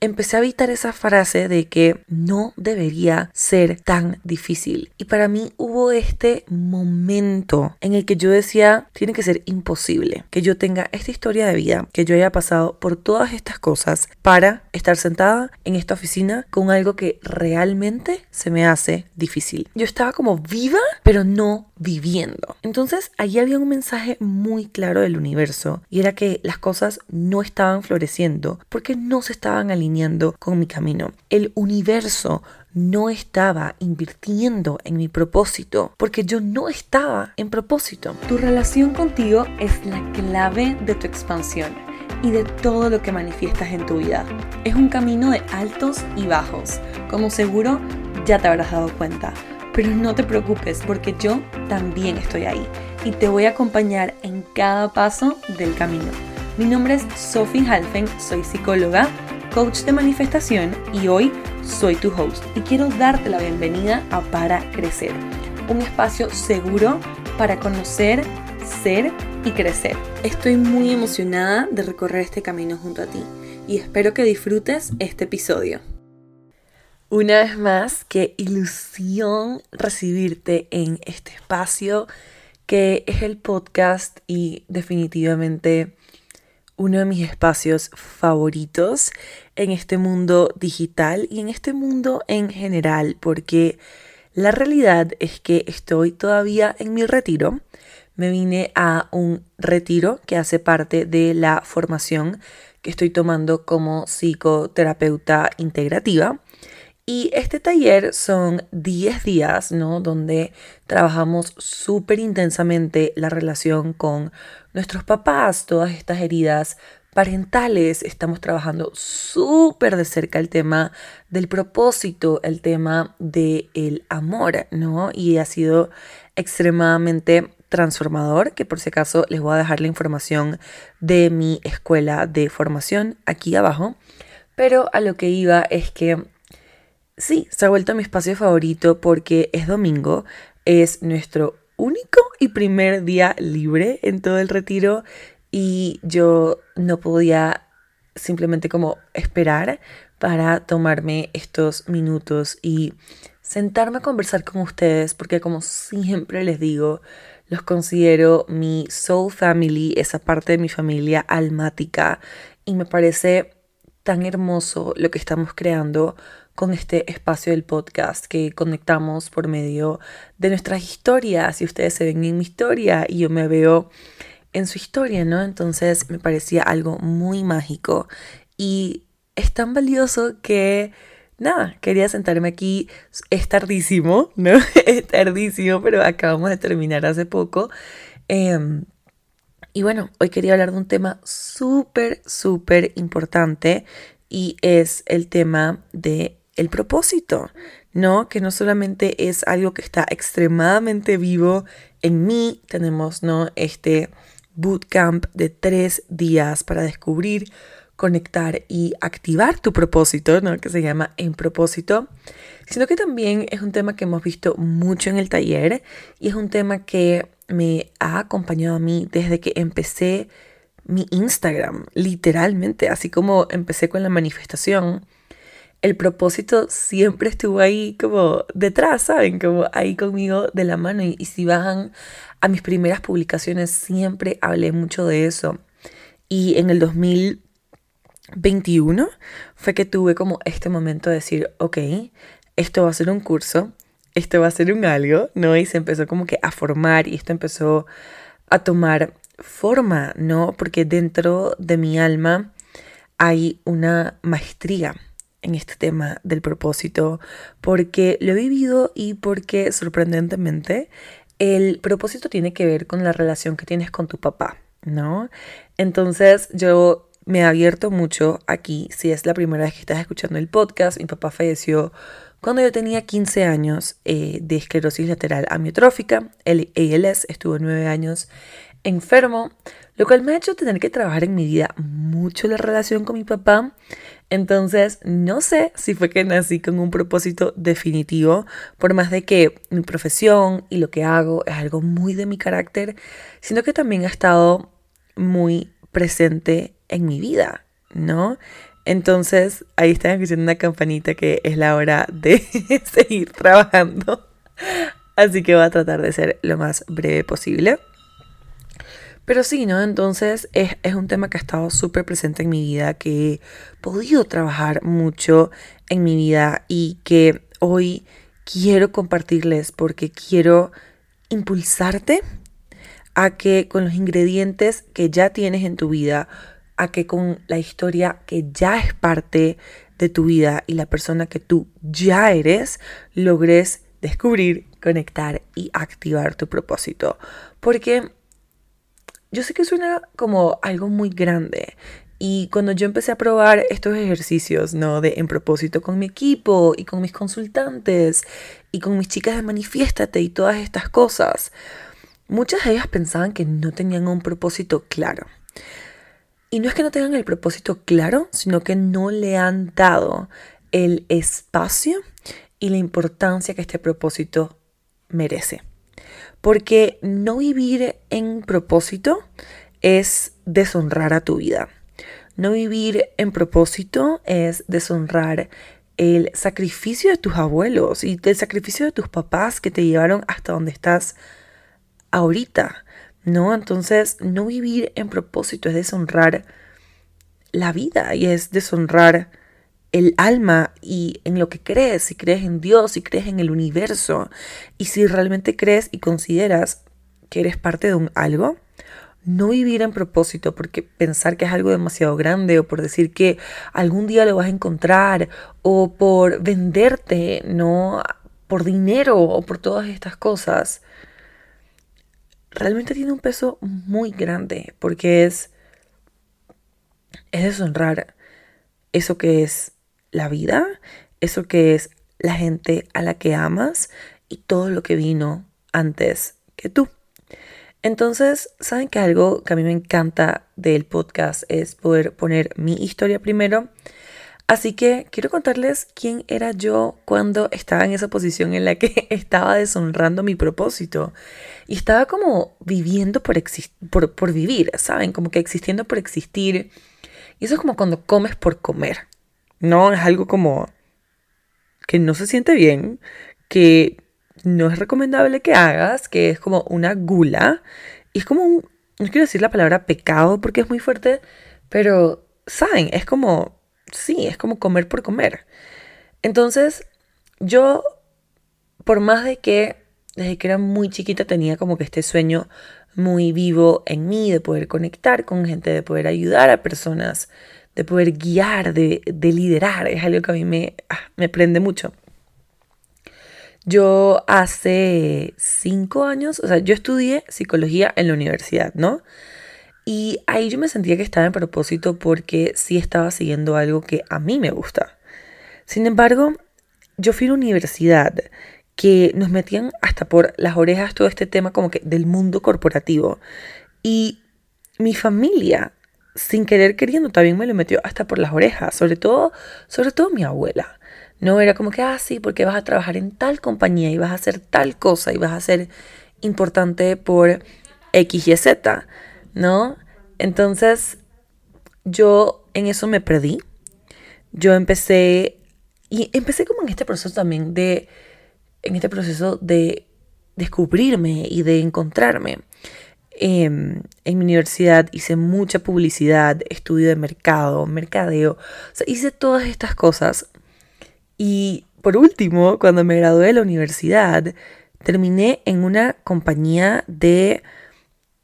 empecé a evitar esa frase de que no debería ser tan difícil. Y para mí hubo este momento en el que yo decía, tiene que ser imposible que yo tenga esta historia de vida, que yo haya pasado por todas estas cosas para estar sentada en esta oficina con algo que realmente se me hace difícil. Yo estaba como viva, pero no viviendo. Entonces, allí había un mensaje muy claro del universo y era que las cosas no estaban floreciendo porque no se estaban alineando con mi camino. El universo no estaba invirtiendo en mi propósito porque yo no estaba en propósito. Tu relación contigo es la clave de tu expansión y de todo lo que manifiestas en tu vida. Es un camino de altos y bajos, como seguro ya te habrás dado cuenta. Pero no te preocupes porque yo también estoy ahí y te voy a acompañar en cada paso del camino. Mi nombre es Sophie Halfen, soy psicóloga, coach de manifestación y hoy soy tu host y quiero darte la bienvenida a Para Crecer, un espacio seguro para conocer, ser y crecer. Estoy muy emocionada de recorrer este camino junto a ti y espero que disfrutes este episodio. Una vez más, qué ilusión recibirte en este espacio que es el podcast y definitivamente uno de mis espacios favoritos en este mundo digital y en este mundo en general, porque la realidad es que estoy todavía en mi retiro. Me vine a un retiro que hace parte de la formación que estoy tomando como psicoterapeuta integrativa. Y este taller son 10 días, ¿no? Donde trabajamos súper intensamente la relación con nuestros papás, todas estas heridas parentales. Estamos trabajando súper de cerca el tema del propósito, el tema del amor, ¿no? Y ha sido extremadamente transformador, que por si acaso les voy a dejar la información de mi escuela de formación aquí abajo. Pero a lo que iba es que Sí, se ha vuelto mi espacio favorito porque es domingo, es nuestro único y primer día libre en todo el retiro y yo no podía simplemente como esperar para tomarme estos minutos y sentarme a conversar con ustedes porque como siempre les digo, los considero mi soul family, esa parte de mi familia almática y me parece tan hermoso lo que estamos creando con este espacio del podcast que conectamos por medio de nuestras historias y ustedes se ven en mi historia y yo me veo en su historia, ¿no? Entonces me parecía algo muy mágico y es tan valioso que nada, quería sentarme aquí, es tardísimo, ¿no? es tardísimo, pero acabamos de terminar hace poco. Em, y bueno, hoy quería hablar de un tema súper, súper importante y es el tema de el propósito, ¿no? Que no solamente es algo que está extremadamente vivo en mí, tenemos, ¿no? Este bootcamp de tres días para descubrir, conectar y activar tu propósito, ¿no? Que se llama En propósito, sino que también es un tema que hemos visto mucho en el taller y es un tema que me ha acompañado a mí desde que empecé mi Instagram, literalmente, así como empecé con la manifestación el propósito siempre estuvo ahí como detrás, ¿saben? Como ahí conmigo de la mano. Y, si bajan a mis primeras publicaciones, siempre hablé mucho de eso. Y en el 2021 fue que tuve como este momento de decir, ok, esto va a ser un curso, esto va a ser un algo, ¿no? Y se empezó como que a formar y esto empezó a tomar forma, ¿no? Porque dentro de mi alma hay una maestría en este tema del propósito porque lo he vivido y porque sorprendentemente el propósito tiene que ver con la relación que tienes con tu papá, ¿no? Entonces yo me he abierto mucho aquí, si es la primera vez que estás escuchando el podcast, mi papá falleció cuando yo tenía 15 años eh, de esclerosis lateral amiotrófica, el ALS, estuvo nueve años enfermo, lo cual me ha hecho tener que trabajar en mi vida mucho la relación con mi papá. Entonces, no sé si fue que nací con un propósito definitivo, por más de que mi profesión y lo que hago es algo muy de mi carácter, sino que también ha estado muy presente en mi vida, ¿no? Entonces, ahí están escuchando una campanita que es la hora de seguir trabajando. Así que voy a tratar de ser lo más breve posible. Pero sí, ¿no? Entonces es, es un tema que ha estado súper presente en mi vida, que he podido trabajar mucho en mi vida y que hoy quiero compartirles porque quiero impulsarte a que con los ingredientes que ya tienes en tu vida, a que con la historia que ya es parte de tu vida y la persona que tú ya eres, logres descubrir, conectar y activar tu propósito. Porque yo sé que suena como algo muy grande. Y cuando yo empecé a probar estos ejercicios, ¿no? De en propósito con mi equipo y con mis consultantes y con mis chicas de Manifiéstate y todas estas cosas, muchas de ellas pensaban que no tenían un propósito claro. Y no es que no tengan el propósito claro, sino que no le han dado el espacio y la importancia que este propósito merece. Porque no vivir en propósito es deshonrar a tu vida. No vivir en propósito es deshonrar el sacrificio de tus abuelos y el sacrificio de tus papás que te llevaron hasta donde estás ahorita, ¿no? Entonces, no vivir en propósito es deshonrar la vida y es deshonrar el alma y en lo que crees, si crees en Dios, si crees en el universo y si realmente crees y consideras que eres parte de un algo, no vivir en propósito porque pensar que es algo demasiado grande o por decir que algún día lo vas a encontrar o por venderte, no por dinero o por todas estas cosas, realmente tiene un peso muy grande porque es es deshonrar eso que es la vida, eso que es la gente a la que amas y todo lo que vino antes que tú. Entonces, ¿saben que algo que a mí me encanta del podcast es poder poner mi historia primero? Así que quiero contarles quién era yo cuando estaba en esa posición en la que estaba deshonrando mi propósito. Y estaba como viviendo por, por, por vivir, ¿saben? Como que existiendo por existir. Y eso es como cuando comes por comer. No, es algo como que no se siente bien, que no es recomendable que hagas, que es como una gula. Y es como un, no quiero decir la palabra pecado porque es muy fuerte, pero, ¿saben? Es como, sí, es como comer por comer. Entonces, yo, por más de que desde que era muy chiquita tenía como que este sueño muy vivo en mí de poder conectar con gente, de poder ayudar a personas, de poder guiar, de, liderar. Es algo que a mí me, ah, me prende mucho. Yo hace cinco años, o sea, yo estudié psicología en la universidad, ¿no? Y ahí yo me sentía que estaba en propósito porque sí estaba siguiendo algo que a mí me gusta. Sin embargo, yo fui a una universidad que nos metían hasta por las orejas todo este tema como que del mundo corporativo. Y mi familia sin querer queriendo también me lo metió hasta por las orejas, sobre todo, sobre todo mi abuela. No era como que, ah, sí, porque vas a trabajar en tal compañía y vas a hacer tal cosa y vas a ser importante por X y Z, ¿no? Entonces, yo en eso me perdí. Yo empecé, y empecé como en este proceso también de, en este proceso de descubrirme y de encontrarme. Em, en mi universidad hice mucha publicidad, estudio de mercado, mercadeo, o sea, hice todas estas cosas. Y por último, cuando me gradué de la universidad, terminé en una compañía de,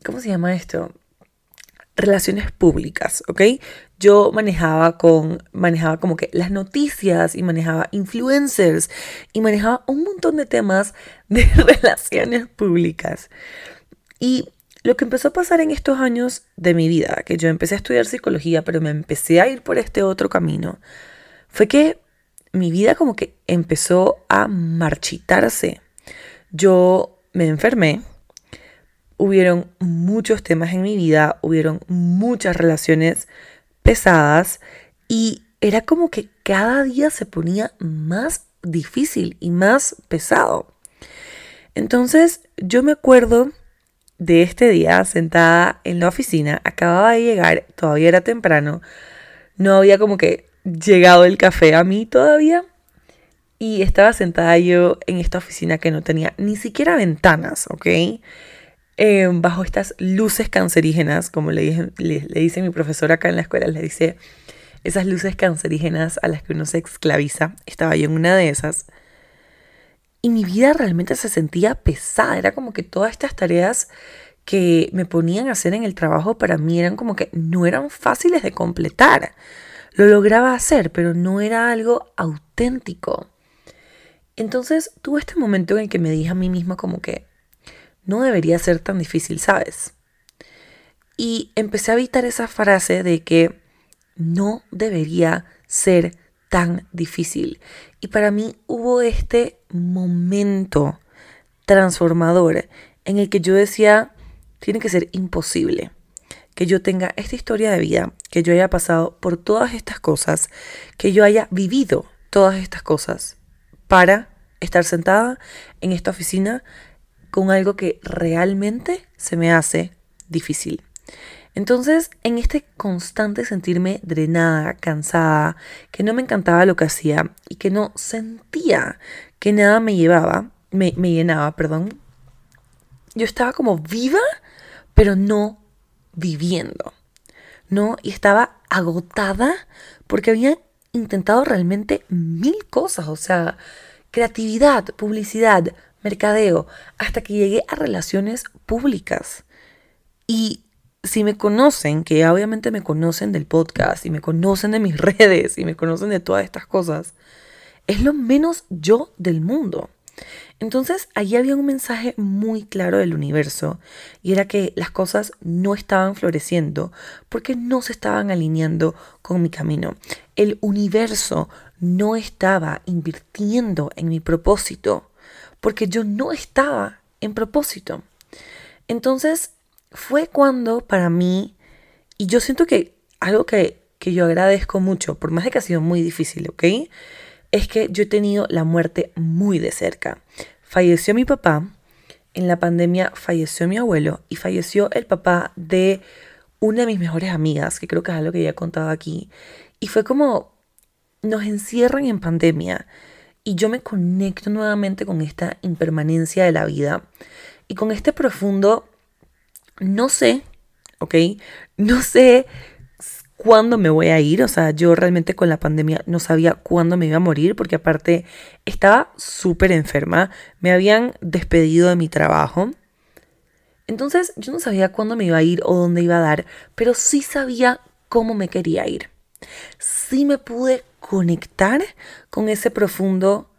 ¿cómo se llama esto? Relaciones públicas, ¿ok? Yo manejaba con, manejaba como que las noticias y manejaba influencers y manejaba un montón de temas de relaciones públicas. Y lo que empezó a pasar en estos años de mi vida, que yo empecé a estudiar psicología, pero me empecé a ir por este otro camino, fue que mi vida como que empezó a marchitarse. Yo me enfermé, hubieron muchos temas en mi vida, hubieron muchas relaciones pesadas y era como que cada día se ponía más difícil y más pesado. Entonces yo me acuerdo de este día sentada en la oficina, acababa de llegar, todavía era temprano, no había como que llegado el café a mí todavía. Y estaba sentada yo en esta oficina que no tenía ni siquiera ventanas, ¿ok? Eh, bajo estas luces cancerígenas, como le, le, dice mi profesora acá en la escuela, le dice esas luces cancerígenas a las que uno se esclaviza. Estaba yo en una de esas. Y mi vida realmente se sentía pesada. Era como que todas estas tareas que me ponían a hacer en el trabajo para mí eran como que no eran fáciles de completar. Lo lograba hacer, pero no era algo auténtico. Entonces tuve este momento en el que me dije a mí misma como que no debería ser tan difícil, ¿sabes? Y empecé a evitar esa frase de que no debería ser tan difícil. Y para mí hubo este momento transformador en el que yo decía, tiene que ser imposible que yo tenga esta historia de vida, que yo haya pasado por todas estas cosas, que yo haya vivido todas estas cosas para estar sentada en esta oficina con algo que realmente se me hace difícil. Entonces, en este constante sentirme drenada, cansada, que no me encantaba lo que hacía y que no sentía que nada me llevaba, me, me llenaba, perdón, yo estaba como viva, pero no viviendo, ¿no? Y estaba agotada porque había intentado realmente mil cosas, o sea, creatividad, publicidad, mercadeo, hasta que llegué a relaciones públicas. Y si me conocen, que obviamente me conocen del podcast y me conocen de mis redes y me conocen de todas estas cosas, es lo menos yo del mundo. Entonces allí había un mensaje muy claro del universo y era que las cosas no estaban floreciendo porque no se estaban alineando con mi camino. El universo no estaba invirtiendo en mi propósito porque yo no estaba en propósito. Entonces fue cuando para mí, y yo siento que algo que, que yo agradezco mucho, por más de que ha sido muy difícil, ¿ok? Es que yo he tenido la muerte muy de cerca. Falleció mi papá, en la pandemia falleció mi abuelo y falleció el papá de una de mis mejores amigas, que creo que es algo que ya he contado aquí. Y fue como, nos encierran en pandemia y yo me conecto nuevamente con esta impermanencia de la vida y con este profundo no sé, ¿ok? No sé cuándo me voy a ir, o sea, yo realmente con la pandemia no sabía cuándo me iba a morir, porque aparte estaba súper enferma, me habían despedido de mi trabajo. Entonces yo no sabía cuándo me iba a ir o dónde iba a dar, pero sí sabía cómo me quería ir. Sí me pude conectar con ese profundo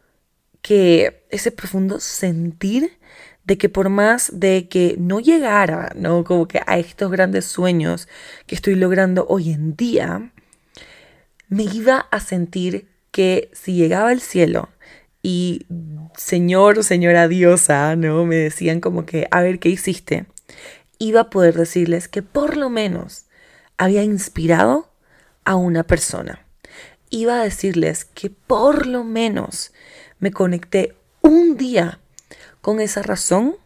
que ese profundo sentir de que por más de que no llegara, ¿no? Como que a estos grandes sueños que estoy logrando hoy en día, me iba a sentir que si llegaba al cielo y señor o señora diosa, ¿no? Me decían como que, a ver, ¿qué hiciste? Iba a poder decirles que por lo menos había inspirado a una persona. Iba a decirles que por lo menos me conecté un día con esa razón,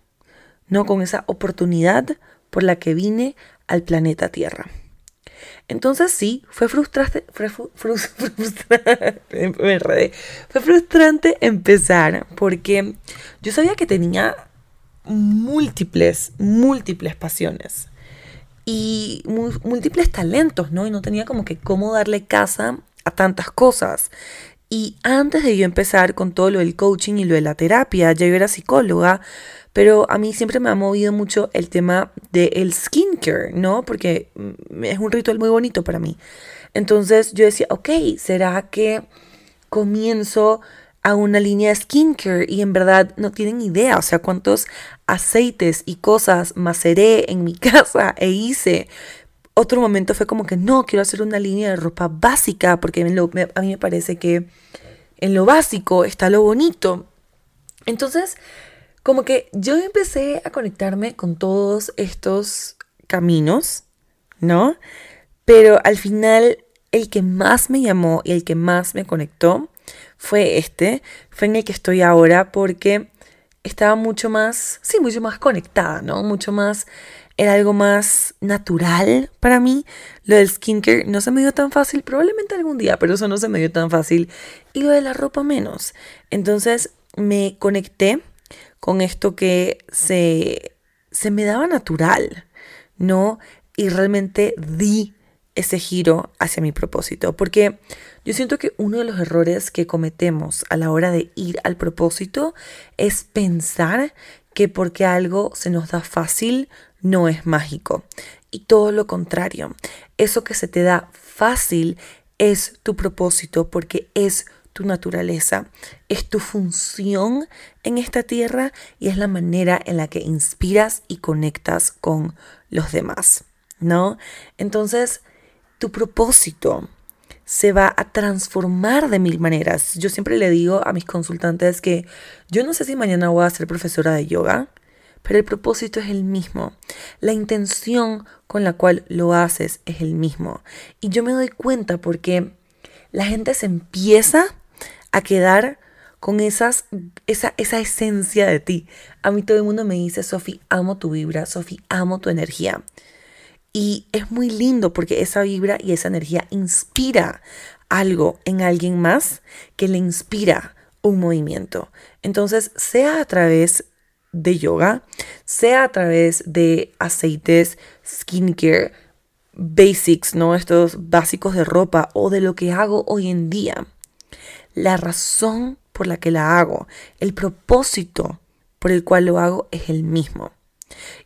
no con esa oportunidad por la que vine al planeta Tierra. Entonces sí, fue frustrante, fue, fue frustrante empezar porque yo sabía que tenía múltiples, múltiples pasiones y múltiples talentos, ¿no? Y no tenía como que cómo darle casa a tantas cosas. Y antes de yo empezar con todo lo del coaching y lo de la terapia, ya yo era psicóloga, pero a mí siempre me ha movido mucho el tema del skincare, ¿no? Porque mm, es un ritual muy bonito para mí. Entonces yo decía, ok, ¿será que comienzo a una línea de skincare y en verdad no tienen idea, o sea, cuántos aceites y cosas maceré en mi casa e hice otro momento fue como que no, quiero hacer una línea de ropa básica porque a mí me parece que en lo básico está lo bonito. Entonces, como que yo empecé a conectarme con todos estos caminos, ¿no? Pero al final el que más me llamó y el que más me conectó fue este, fue en el que estoy ahora porque estaba mucho más, sí, mucho más conectada, ¿no? Mucho más era algo más natural para mí. Lo del skincare no se me dio tan fácil, probablemente algún día, pero eso no se me dio tan fácil. Y lo de la ropa menos. Entonces me conecté con esto que se, se me daba natural, ¿no? Y realmente di ese giro hacia mi propósito. Porque yo siento que uno de los errores que cometemos a la hora de ir al propósito es pensar que porque algo se nos da fácil no es mágico. Y todo lo contrario, eso que se te da fácil es tu propósito porque es tu naturaleza, es tu función en esta tierra y es la manera en la que inspiras y conectas con los demás, ¿no? Entonces, tu propósito se va a transformar de mil maneras. Yo siempre le digo a mis consultantes que yo no sé si mañana voy a ser profesora de yoga, pero el propósito es el mismo. La intención con la cual lo haces es el mismo. Y yo me doy cuenta porque la gente se empieza a quedar con esas, esa, esa esencia de ti. A mí todo el mundo me dice, Sofi, amo tu vibra, Sofi, amo tu energía. Y es muy lindo porque esa vibra y esa energía inspira algo en alguien más que le inspira un movimiento. Entonces, sea a través de yoga, sea a través de aceites, skincare, basics, ¿no? Estos básicos de ropa o de lo que hago hoy en día. La razón por la que la hago, el propósito por el cual lo hago es el mismo.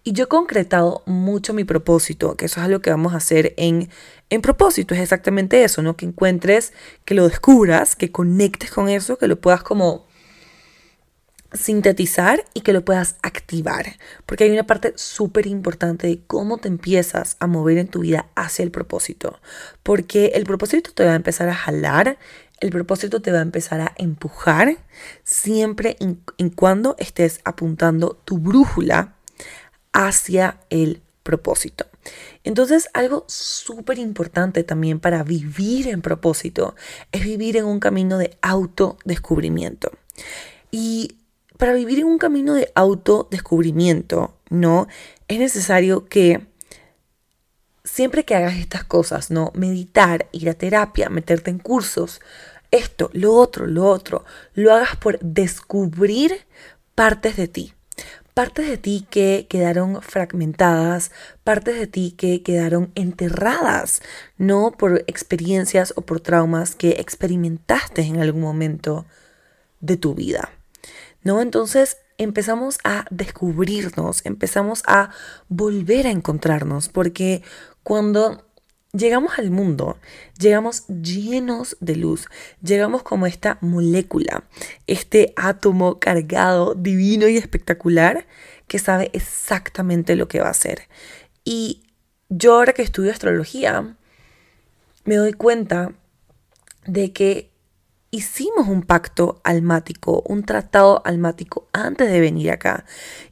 Y yo he concretado mucho mi propósito, que eso es algo que vamos a hacer en, en propósito, es exactamente eso, ¿no? Que encuentres, que lo descubras, que conectes con eso, que lo puedas como sintetizar y que lo puedas activar, porque hay una parte súper importante de cómo te empiezas a mover en tu vida hacia el propósito, porque el propósito te va a empezar a jalar, el propósito te va a empezar a empujar, siempre en cuando estés apuntando tu brújula hacia el propósito. Entonces, algo súper importante también para vivir en propósito es vivir en un camino de autodescubrimiento. Y para vivir en un camino de autodescubrimiento, ¿no? Es necesario que siempre que hagas estas cosas, ¿no? Meditar, ir a terapia, meterte en cursos, esto, lo otro, lo otro, lo hagas por descubrir partes de ti partes de ti que quedaron fragmentadas, partes de ti que quedaron enterradas, no por experiencias o por traumas que experimentaste en algún momento de tu vida. ¿No? Entonces empezamos a descubrirnos, empezamos a volver a encontrarnos, porque cuando llegamos al mundo, llegamos llenos de luz, llegamos como esta molécula, este átomo cargado, divino y espectacular que sabe exactamente lo que va a hacer. Y yo ahora que estudio astrología, me doy cuenta de que hicimos un pacto almático, un tratado almático antes de venir acá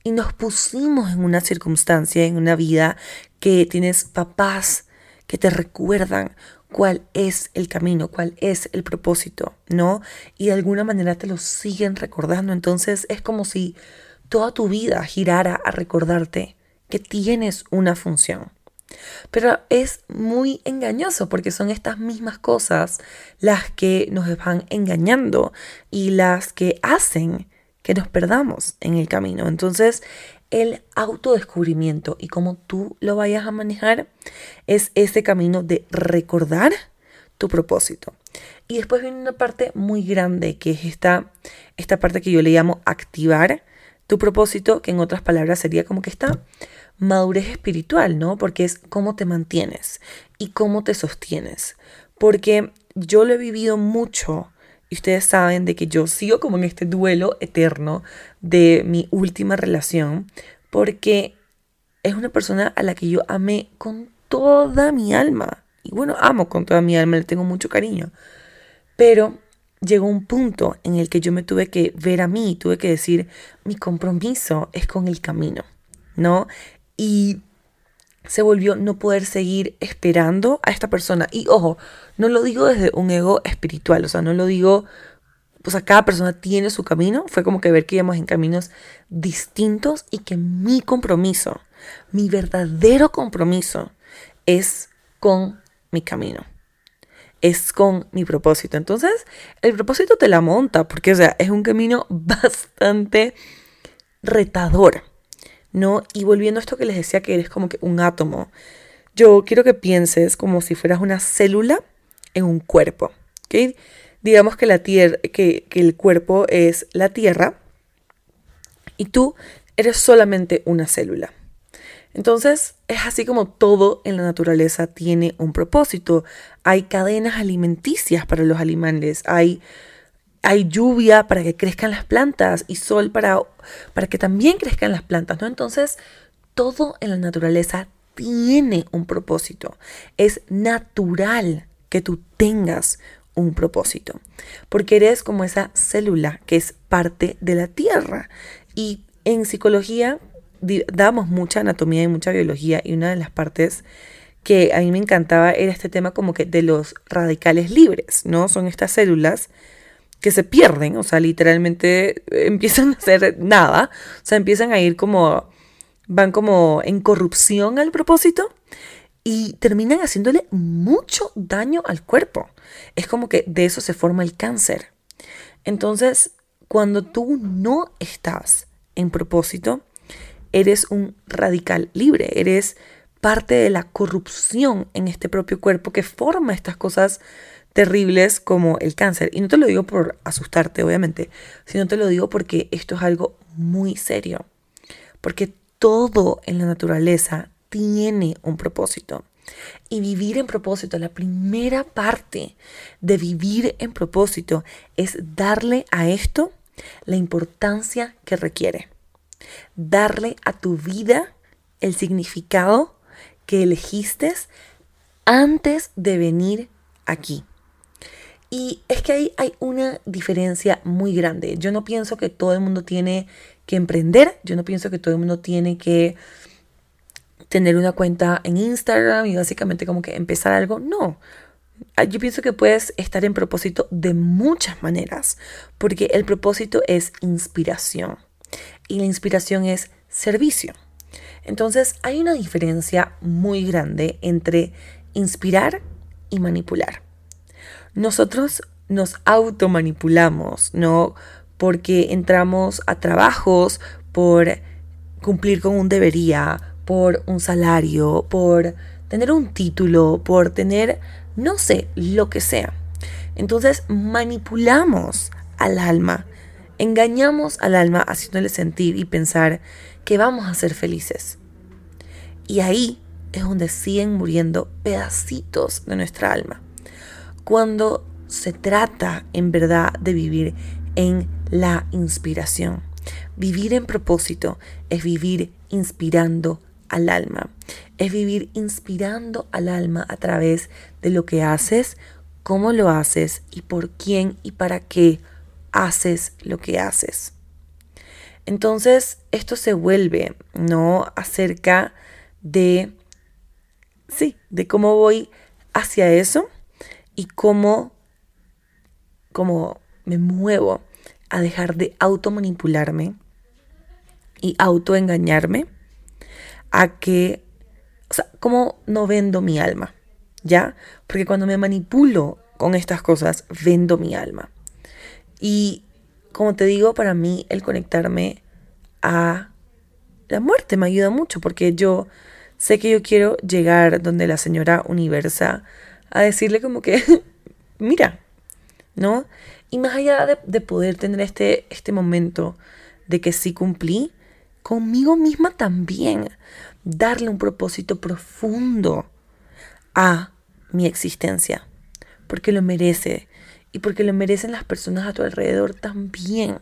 y nos pusimos en una circunstancia, en una vida que tienes papás, que te recuerdan cuál es el camino, cuál es el propósito, ¿no? Y de alguna manera te lo siguen recordando. Entonces es como si toda tu vida girara a recordarte que tienes una función. Pero es muy engañoso porque son estas mismas cosas las que nos van engañando y las que hacen que nos perdamos en el camino. Entonces el autodescubrimiento y cómo tú lo vayas a manejar es ese camino de recordar tu propósito. Y después viene una parte muy grande que es esta, esta parte que yo le llamo activar tu propósito, que en otras palabras sería como que esta madurez espiritual, ¿no? Porque es cómo te mantienes y cómo te sostienes. Porque yo lo he vivido mucho y ustedes saben de que yo sigo como en este duelo eterno de mi última relación, porque es una persona a la que yo amé con toda mi alma. Y bueno, amo con toda mi alma, le tengo mucho cariño. Pero llegó un punto en el que yo me tuve que ver a mí, tuve que decir, mi compromiso es con el camino, ¿no? Y se volvió no poder seguir esperando a esta persona. Y ojo, no lo digo desde un ego espiritual, o sea, no lo digo o sea, cada persona tiene su camino, fue como que ver que íbamos en caminos distintos y que mi compromiso, mi verdadero compromiso es con mi camino, es con mi propósito. Entonces, el propósito te la monta, porque, o sea, es un camino bastante retador, ¿no? Y volviendo a esto que les decía que eres como que un átomo, yo quiero que pienses como si fueras una célula en un cuerpo, ¿ok? digamos que, la tierra, que, que el cuerpo es la tierra y tú eres solamente una célula. Entonces es así como todo en la naturaleza tiene un propósito. Hay cadenas alimenticias para los animales, hay, hay lluvia para que crezcan las plantas y sol para, para que también crezcan las plantas, ¿no? Entonces todo en la naturaleza tiene un propósito. Es natural que tú tengas un propósito, porque eres como esa célula que es parte de la Tierra. Y en psicología damos mucha anatomía y mucha biología y una de las partes que a mí me encantaba era este tema como que de los radicales libres, ¿no? Son estas células que se pierden, o sea, literalmente empiezan a hacer nada, o sea, empiezan a ir como, van como en corrupción al propósito y terminan haciéndole mucho daño al cuerpo. Es como que de eso se forma el cáncer. Entonces, cuando tú no estás en propósito, eres un radical libre, eres parte de la corrupción en este propio cuerpo que forma estas cosas terribles como el cáncer. Y no te lo digo por asustarte, obviamente, sino te lo digo porque esto es algo muy serio. Porque todo en la naturaleza tiene un propósito. Y vivir en propósito, la primera parte de vivir en propósito es darle a esto la importancia que requiere. Darle a tu vida el significado que elegiste antes de venir aquí. Y es que ahí hay una diferencia muy grande. Yo no pienso que todo el mundo tiene que emprender, yo no pienso que todo el mundo tiene que tener una cuenta en Instagram y básicamente como que empezar algo. No. Ah, yo pienso que puedes estar en propósito de muchas maneras, porque el propósito es inspiración y la inspiración es servicio. Entonces hay una diferencia muy grande entre inspirar y manipular. Nosotros nos automanipulamos, ¿no? Porque entramos a trabajos por cumplir con un debería, por un salario, por tener un título, por tener, no sé, lo que sea. Entonces manipulamos al alma, engañamos al alma haciéndole sentir y pensar que vamos a ser felices. Y ahí es donde siguen muriendo pedacitos de nuestra alma. Cuando se trata en verdad de vivir en la inspiración. Vivir en propósito es vivir inspirando al alma. Es vivir inspirando al alma a través de lo que haces, cómo lo haces y por quién y para qué haces lo que haces. Entonces, esto se vuelve, ¿no? Acerca de, sí, de cómo voy hacia eso y cómo, cómo me muevo a dejar de automanipularme y autoengañarme a que, o sea, ¿cómo no vendo mi alma? ¿Ya? Porque cuando me manipulo con estas cosas, vendo mi alma. Y como te digo, para mí el conectarme a la muerte me ayuda mucho porque yo sé que yo quiero llegar donde la señora Universa a decirle como que, mira, ¿no? Y más allá de, de, poder tener este, este momento de que sí cumplí, conmigo misma también, darle un propósito profundo a mi existencia, porque lo merece y porque lo merecen las personas a tu alrededor también.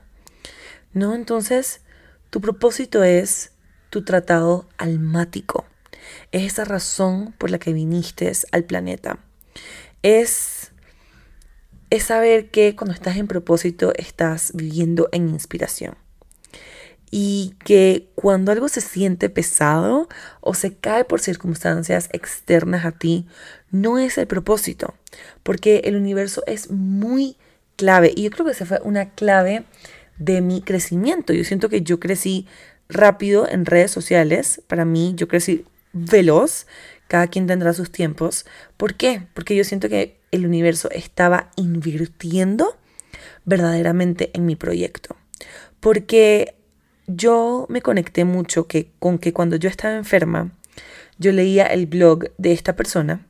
¿No? Entonces, tu propósito es tu tratado almático. Es esa razón por la que viniste al planeta. Es, es saber que cuando estás en propósito estás viviendo en inspiración y que cuando algo se siente pesado o se cae por circunstancias externas a ti, no es el propósito, porque el universo es muy clave. Y yo creo que esa fue una clave de mi crecimiento. Yo siento que yo crecí rápido en redes sociales. Para mí, yo crecí veloz. Cada quien tendrá sus tiempos. ¿Por qué? Porque yo siento que el universo estaba invirtiendo verdaderamente en mi proyecto. Porque yo me conecté mucho que, con que cuando yo estaba enferma, yo leía el blog de esta persona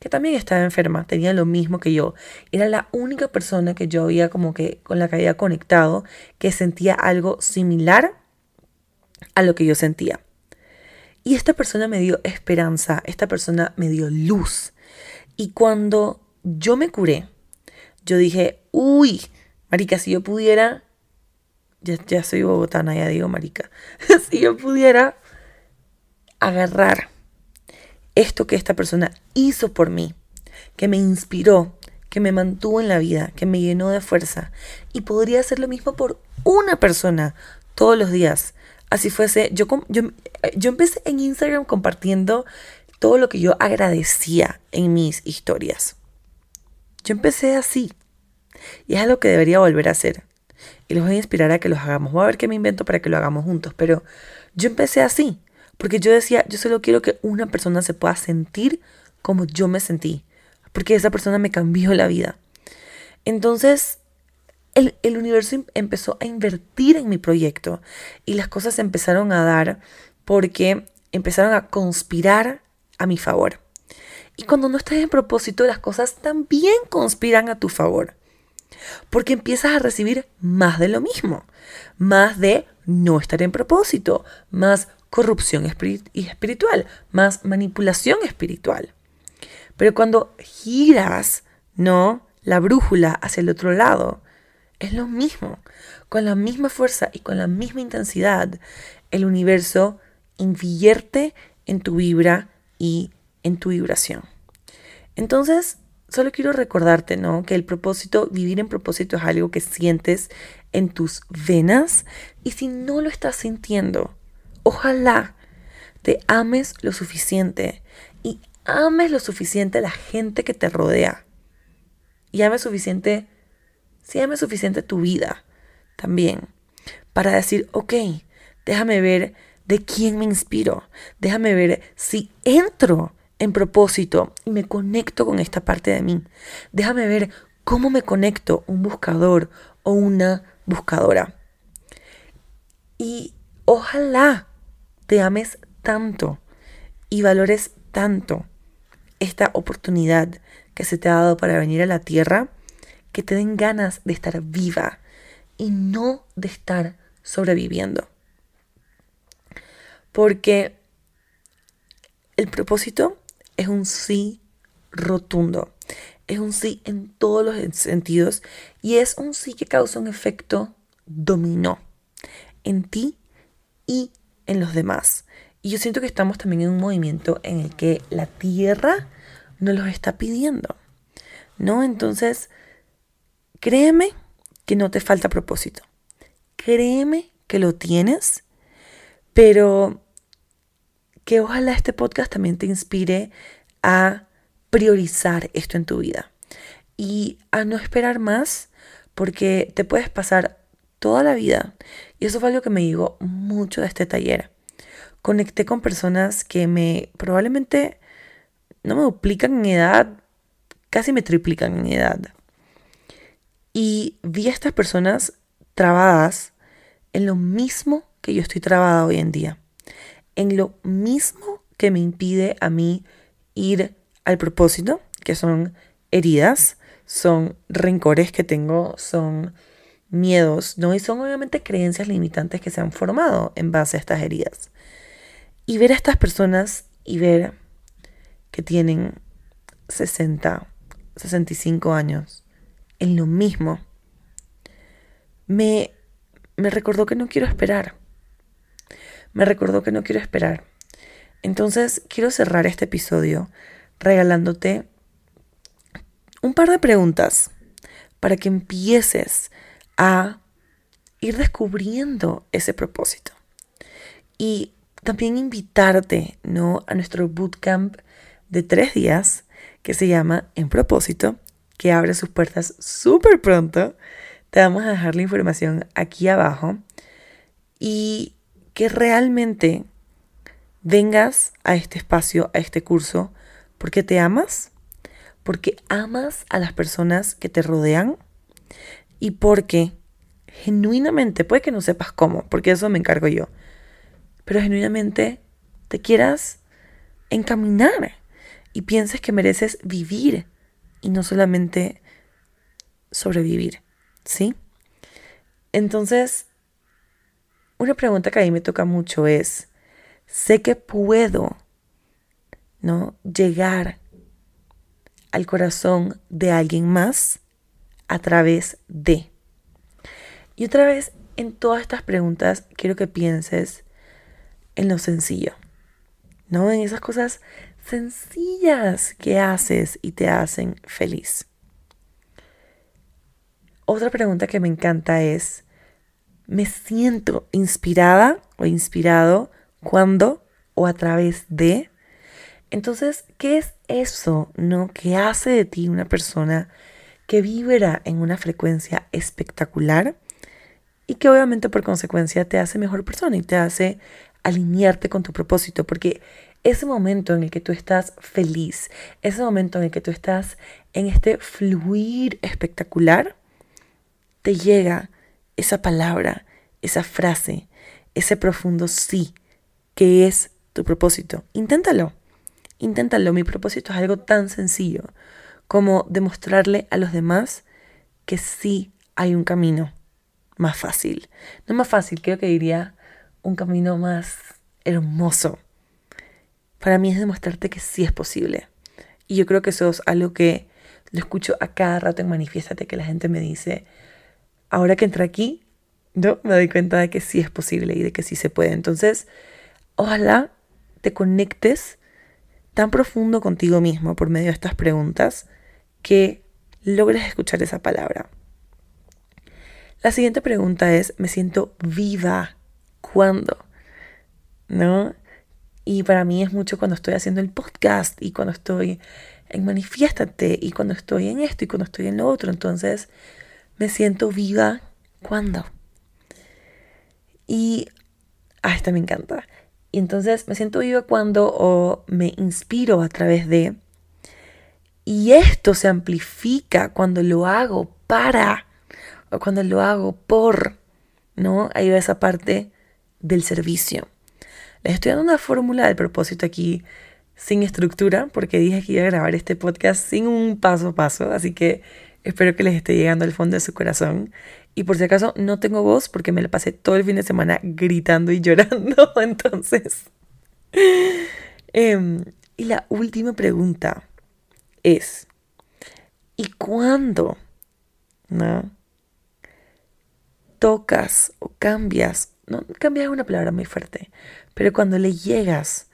que también estaba enferma, tenía lo mismo que yo. Era la única persona que yo había como que con la que había conectado que sentía algo similar a lo que yo sentía. Y esta persona me dio esperanza, esta persona me dio luz. Y cuando yo me curé, yo dije, uy, marica, si yo pudiera, ya, ya soy bogotana, ya digo marica, si yo pudiera agarrar esto que esta persona hizo por mí, que me inspiró, que me mantuvo en la vida, que me llenó de fuerza. Y podría hacer lo mismo por una persona todos los días. Así fuese, yo, yo, yo empecé en Instagram compartiendo todo lo que yo agradecía en mis historias. Yo empecé así. Y es algo que debería volver a hacer. Y los voy a inspirar a que los hagamos. Voy a ver qué me invento para que lo hagamos juntos. Pero yo empecé así. Porque yo decía, yo solo quiero que una persona se pueda sentir como yo me sentí. Porque esa persona me cambió la vida. Entonces, el, el, universo em, empezó a invertir en mi proyecto y las cosas empezaron a dar porque empezaron a conspirar a mi favor. Y cuando no estás en propósito, las cosas también conspiran a tu favor. Porque empiezas a recibir más de lo mismo, más de no estar en propósito, más corrupción espiritual, más manipulación espiritual. Pero cuando giras, ¿no? La brújula hacia el otro lado, es lo mismo. Con la misma fuerza y con la misma intensidad, el universo invierte en tu vibra y en tu vibración. Entonces, solo quiero recordarte, ¿no? Que el propósito, vivir en propósito es algo que sientes en tus venas y si no lo estás sintiendo, Ojalá te ames lo suficiente y ames lo suficiente a la gente que te rodea. Y ames suficiente, ames suficiente tu vida también, para decir, ok, déjame ver de quién me inspiro, déjame ver si entro en propósito y me conecto con esta parte de mí, déjame ver cómo me conecto un buscador o una buscadora. Y ojalá te ames tanto y valores tanto esta oportunidad que se te ha dado para venir a la tierra, que te den ganas de estar viva y no de estar sobreviviendo. Porque el propósito es un sí rotundo, es un sí en todos los sentidos y es un sí que causa un efecto dominó en ti y en los demás. Y yo siento que estamos también en un movimiento en el que la tierra nos los está pidiendo. ¿No? Entonces, créeme que no te falta propósito. Créeme que lo tienes, pero que ojalá este podcast también te inspire a priorizar esto en tu vida y a no esperar más porque te puedes pasar toda la vida. Y eso fue algo que me dijo mucho de este taller. Conecté con personas que me probablemente no me duplican en edad, casi me triplican en edad. Y vi a estas personas trabadas en lo mismo que yo estoy trabada hoy en día. En lo mismo que me impide a mí ir al propósito, que son heridas, son rencores que tengo, son miedos, ¿no? Y son obviamente creencias limitantes que se han formado en base a estas heridas. Y ver a estas personas y ver que tienen 60, 65 años en lo mismo, me, me recordó que no quiero esperar. Me recordó que no quiero esperar. Entonces quiero cerrar este episodio regalándote un par de preguntas para que empieces a ir descubriendo ese propósito. Y también invitarte ¿no? a nuestro bootcamp de tres días que se llama En propósito, que abre sus puertas súper pronto. Te vamos a dejar la información aquí abajo. Y que realmente vengas a este espacio, a este curso, porque te amas, porque amas a las personas que te rodean y porque genuinamente, puede que no sepas cómo, porque eso me encargo yo, pero genuinamente te quieras encaminar y pienses que mereces vivir y no solamente sobrevivir, ¿sí? Entonces, una pregunta que a mí me toca mucho es, sé que puedo, ¿no? Llegar al corazón de alguien más a través de. Y otra vez, en todas estas preguntas, quiero que pienses en lo sencillo, ¿no? En esas cosas sencillas que haces y te hacen feliz. Otra pregunta que me encanta es, ¿me siento inspirada o inspirado cuando o a través de? Entonces, ¿qué es eso, no? Que hace de ti una persona que vibra en una frecuencia espectacular y que obviamente por consecuencia te hace mejor persona y te hace alinearte con tu propósito, porque ese momento en el que tú estás feliz, ese momento en el que tú estás en este fluir espectacular, te llega esa palabra, esa frase, ese profundo sí, que es tu propósito. Inténtalo, inténtalo. Mi propósito es algo tan sencillo como demostrarle a los demás que sí hay un camino más fácil. No más fácil, creo que diría un camino más hermoso. Para mí es demostrarte que sí es posible. Y yo creo que eso es algo que lo escucho a cada rato en Manifiéstate, que la gente me dice, ahora que entré aquí, ¿no? me doy cuenta de que sí es posible y de que sí se puede. Entonces, ojalá te conectes tan profundo contigo mismo por medio de estas preguntas que logres escuchar esa palabra. La siguiente pregunta es, ¿me siento viva? ¿Cuándo? ¿No? Y para mí es mucho cuando estoy haciendo el podcast y cuando estoy en Manifiéstate y cuando estoy en esto y cuando estoy en lo otro. Entonces, me siento viva. ¿Cuándo? Y, ah, esta me encanta. Y entonces me siento viva cuando o me inspiro a través de. Y esto se amplifica cuando lo hago para o cuando lo hago por, ¿no? Ahí va esa parte del servicio. Les estoy dando una fórmula del propósito aquí sin estructura, porque dije que iba a grabar este podcast sin un paso a paso, así que espero que les esté llegando al fondo de su corazón. Y por si acaso no tengo voz porque me la pasé todo el fin de semana gritando y llorando, entonces... Em, y la última pregunta es, ¿y cuándo? ¿No? tocas o cambias, no cambias es una palabra muy fuerte, pero cuando le llegas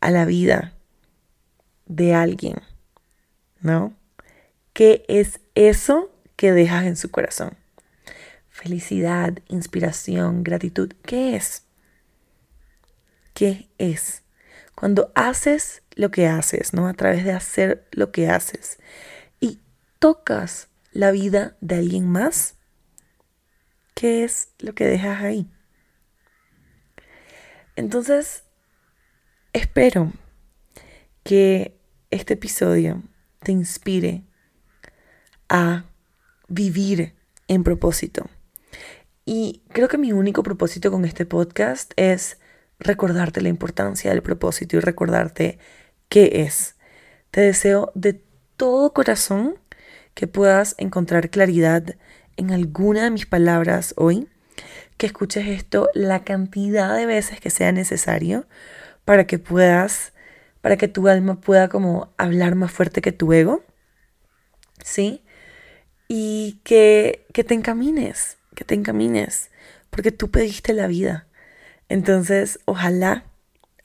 a la vida de alguien, ¿no? ¿Qué es eso que dejas en su corazón? Felicidad, inspiración, gratitud, ¿qué es? ¿Qué es? Cuando haces lo que haces, ¿no? A través de hacer lo que haces y tocas la vida de alguien más, ¿Qué es lo que dejas ahí? Entonces, espero que este episodio te inspire a vivir en propósito. Y creo que mi único propósito con este podcast es recordarte la importancia del propósito y recordarte qué es. Te deseo de todo corazón que puedas encontrar claridad en alguna de mis palabras hoy, que escuches esto la cantidad de veces que sea necesario para que puedas, para que tu alma pueda como hablar más fuerte que tu ego, ¿sí? Y que, que te encamines, que te encamines, porque tú pediste la vida. Entonces, ojalá,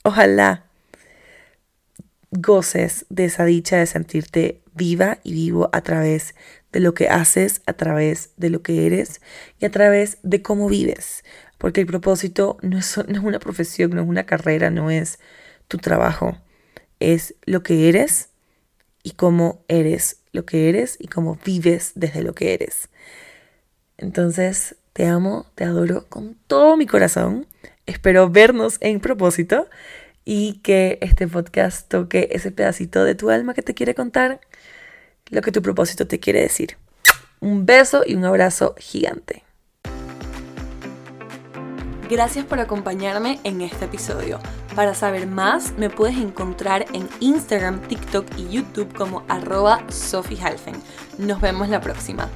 ojalá goces de esa dicha de sentirte viva y vivo a través de lo que haces, a través de lo que eres y a través de cómo vives. Porque el propósito no es, una profesión, no es una carrera, no es tu trabajo. Es lo que eres y cómo eres lo que eres y cómo vives desde lo que eres. Entonces, te amo, te adoro con todo mi corazón. Espero vernos en propósito y que este podcast toque ese pedacito de tu alma que te quiere contar lo que tu propósito te quiere decir. Un beso y un abrazo gigante. Gracias por acompañarme en este episodio. Para saber más, me puedes encontrar en Instagram, TikTok y YouTube como arroba Sophie Nos vemos la próxima.